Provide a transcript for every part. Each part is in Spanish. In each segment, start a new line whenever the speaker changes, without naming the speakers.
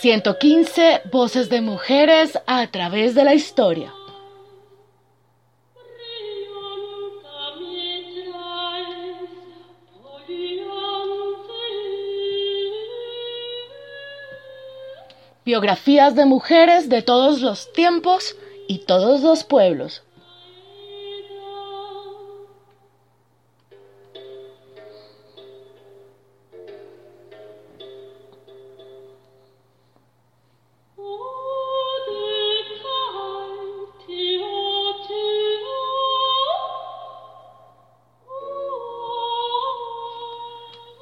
115 voces de mujeres a través de la historia. Biografías de mujeres de todos los tiempos y todos los pueblos.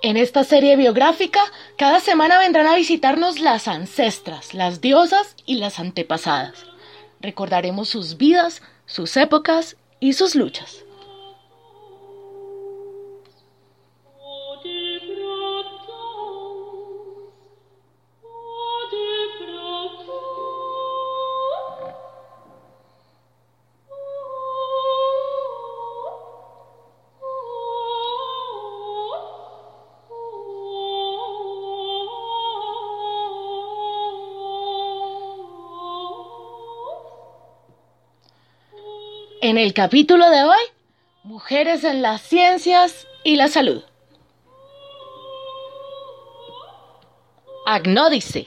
En esta serie biográfica, cada semana vendrán a visitarnos las ancestras, las diosas y las antepasadas. Recordaremos sus vidas, sus épocas y sus luchas. En el capítulo de hoy, mujeres en las ciencias y la salud. Agnódice.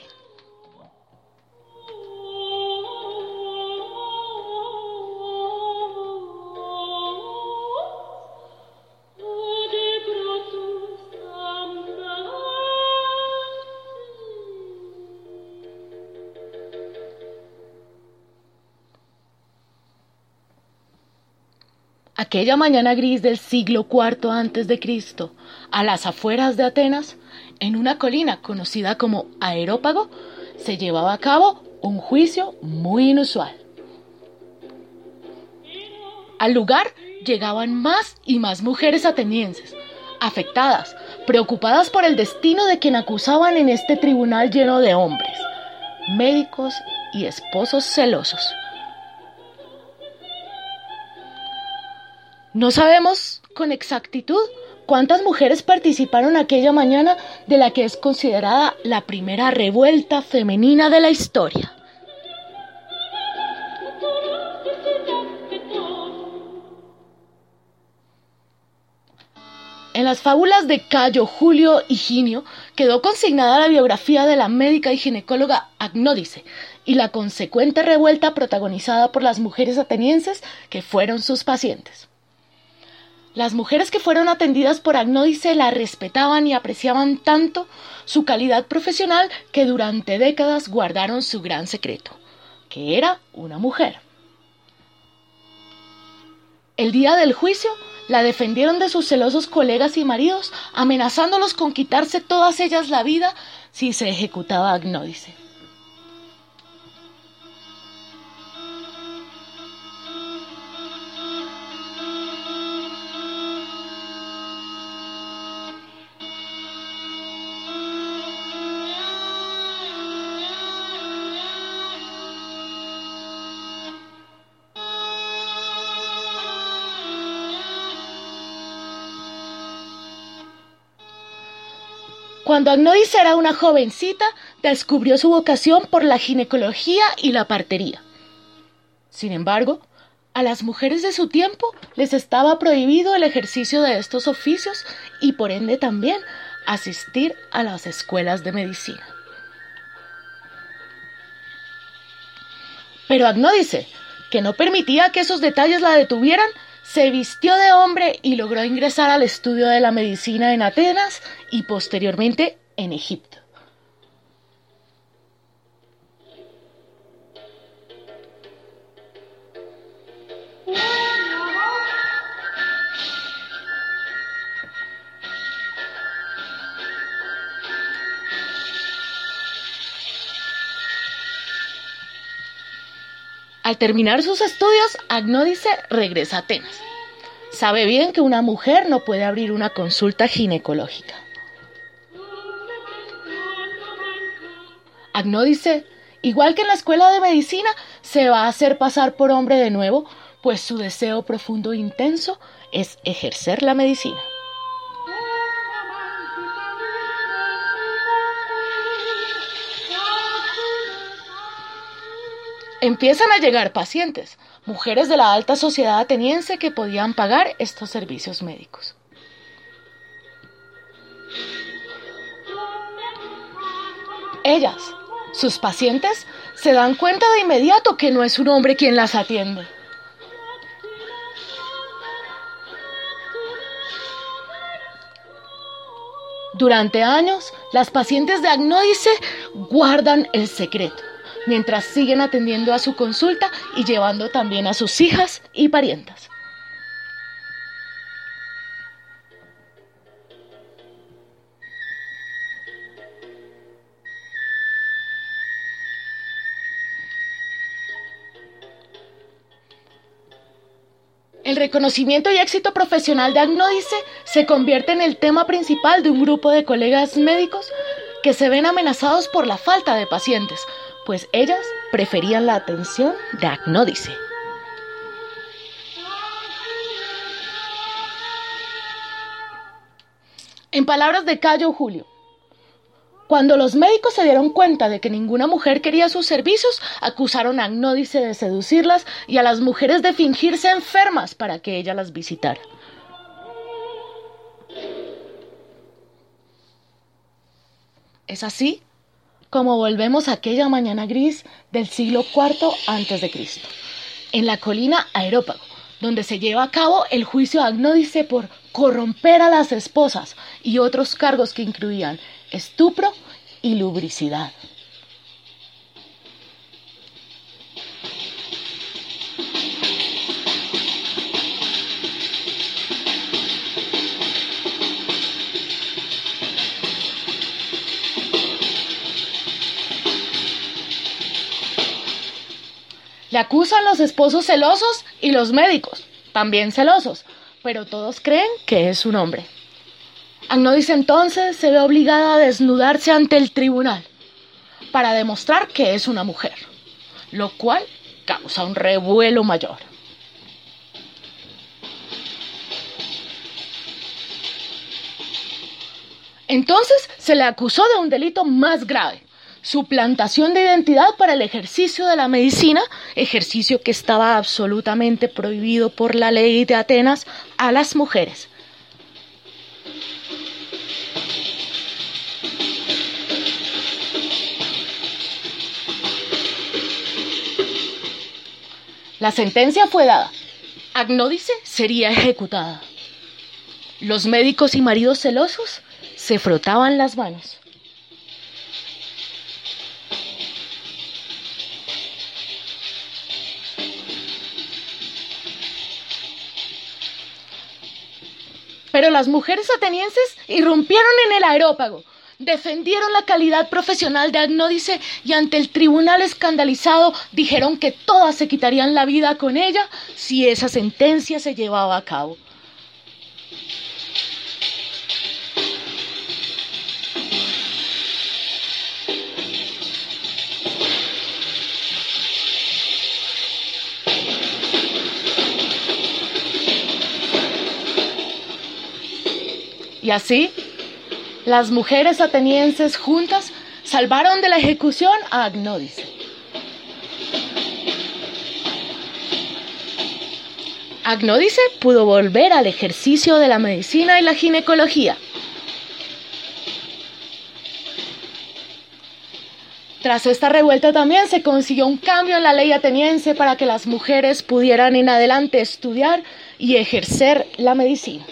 Aquella mañana gris del siglo IV antes de Cristo, a las afueras de Atenas, en una colina conocida como Aerópago, se llevaba a cabo un juicio muy inusual. Al lugar llegaban más y más mujeres atenienses, afectadas, preocupadas por el destino de quien acusaban en este tribunal lleno de hombres, médicos y esposos celosos. No sabemos con exactitud cuántas mujeres participaron aquella mañana de la que es considerada la primera revuelta femenina de la historia. En las fábulas de Cayo, Julio y Ginio quedó consignada la biografía de la médica y ginecóloga Agnódice y la consecuente revuelta protagonizada por las mujeres atenienses que fueron sus pacientes. Las mujeres que fueron atendidas por Agnódice la respetaban y apreciaban tanto su calidad profesional que durante décadas guardaron su gran secreto, que era una mujer. El día del juicio la defendieron de sus celosos colegas y maridos, amenazándolos con quitarse todas ellas la vida si se ejecutaba Agnódice. Cuando Agnódice era una jovencita, descubrió su vocación por la ginecología y la partería. Sin embargo, a las mujeres de su tiempo les estaba prohibido el ejercicio de estos oficios y por ende también asistir a las escuelas de medicina. Pero Agnódice, que no permitía que esos detalles la detuvieran, se vistió de hombre y logró ingresar al estudio de la medicina en Atenas y posteriormente en Egipto. Al terminar sus estudios, Agnódice regresa a Atenas. Sabe bien que una mujer no puede abrir una consulta ginecológica. Agnódice, igual que en la escuela de medicina, se va a hacer pasar por hombre de nuevo, pues su deseo profundo e intenso es ejercer la medicina. Empiezan a llegar pacientes, mujeres de la alta sociedad ateniense que podían pagar estos servicios médicos. Ellas, sus pacientes, se dan cuenta de inmediato que no es un hombre quien las atiende. Durante años, las pacientes de Agnódice guardan el secreto, mientras siguen atendiendo a su consulta y llevando también a sus hijas y parientas. El reconocimiento y éxito profesional de Agnódice se convierte en el tema principal de un grupo de colegas médicos que se ven amenazados por la falta de pacientes, pues ellas preferían la atención de Agnódice. En palabras de Cayo Julio, cuando los médicos se dieron cuenta de que ninguna mujer quería sus servicios, acusaron a Agnódice de seducirlas y a las mujeres de fingirse enfermas para que ella las visitara. Es así como volvemos a aquella mañana gris del siglo IV a.C., en la colina Aerópago, donde se lleva a cabo el juicio Agnódice por corromper a las esposas y otros cargos que incluían estupro y lubricidad. Le acusan los esposos celosos y los médicos, también celosos, pero todos creen que es un hombre. Agnódice entonces se ve obligada a desnudarse ante el tribunal para demostrar que es una mujer, lo cual causa un revuelo mayor. Entonces se le acusó de un delito más grave, suplantación de identidad para el ejercicio de la medicina, ejercicio que estaba absolutamente prohibido por la ley de Atenas a las mujeres. La sentencia fue dada. Agnódice sería ejecutada. Los médicos y maridos celosos se frotaban las manos. Pero las mujeres atenienses irrumpieron en el aerópago, defendieron la calidad profesional de Agnódice y ante el tribunal escandalizado dijeron que todas se quitarían la vida con ella si esa sentencia se llevaba a cabo. Y así las mujeres atenienses juntas salvaron de la ejecución a Agnódice. Agnódice pudo volver al ejercicio de la medicina y la ginecología. Tras esta revuelta también se consiguió un cambio en la ley ateniense para que las mujeres pudieran en adelante estudiar y ejercer la medicina.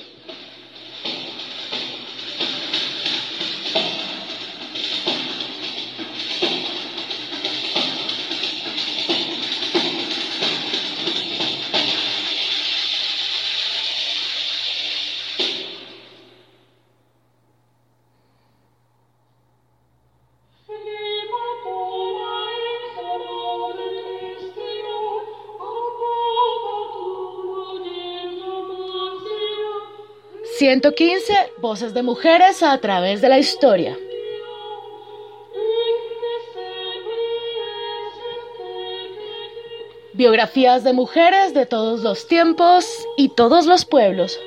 ...115 voces de mujeres a través de la historia. Biografías de mujeres de todos los tiempos y todos los pueblos.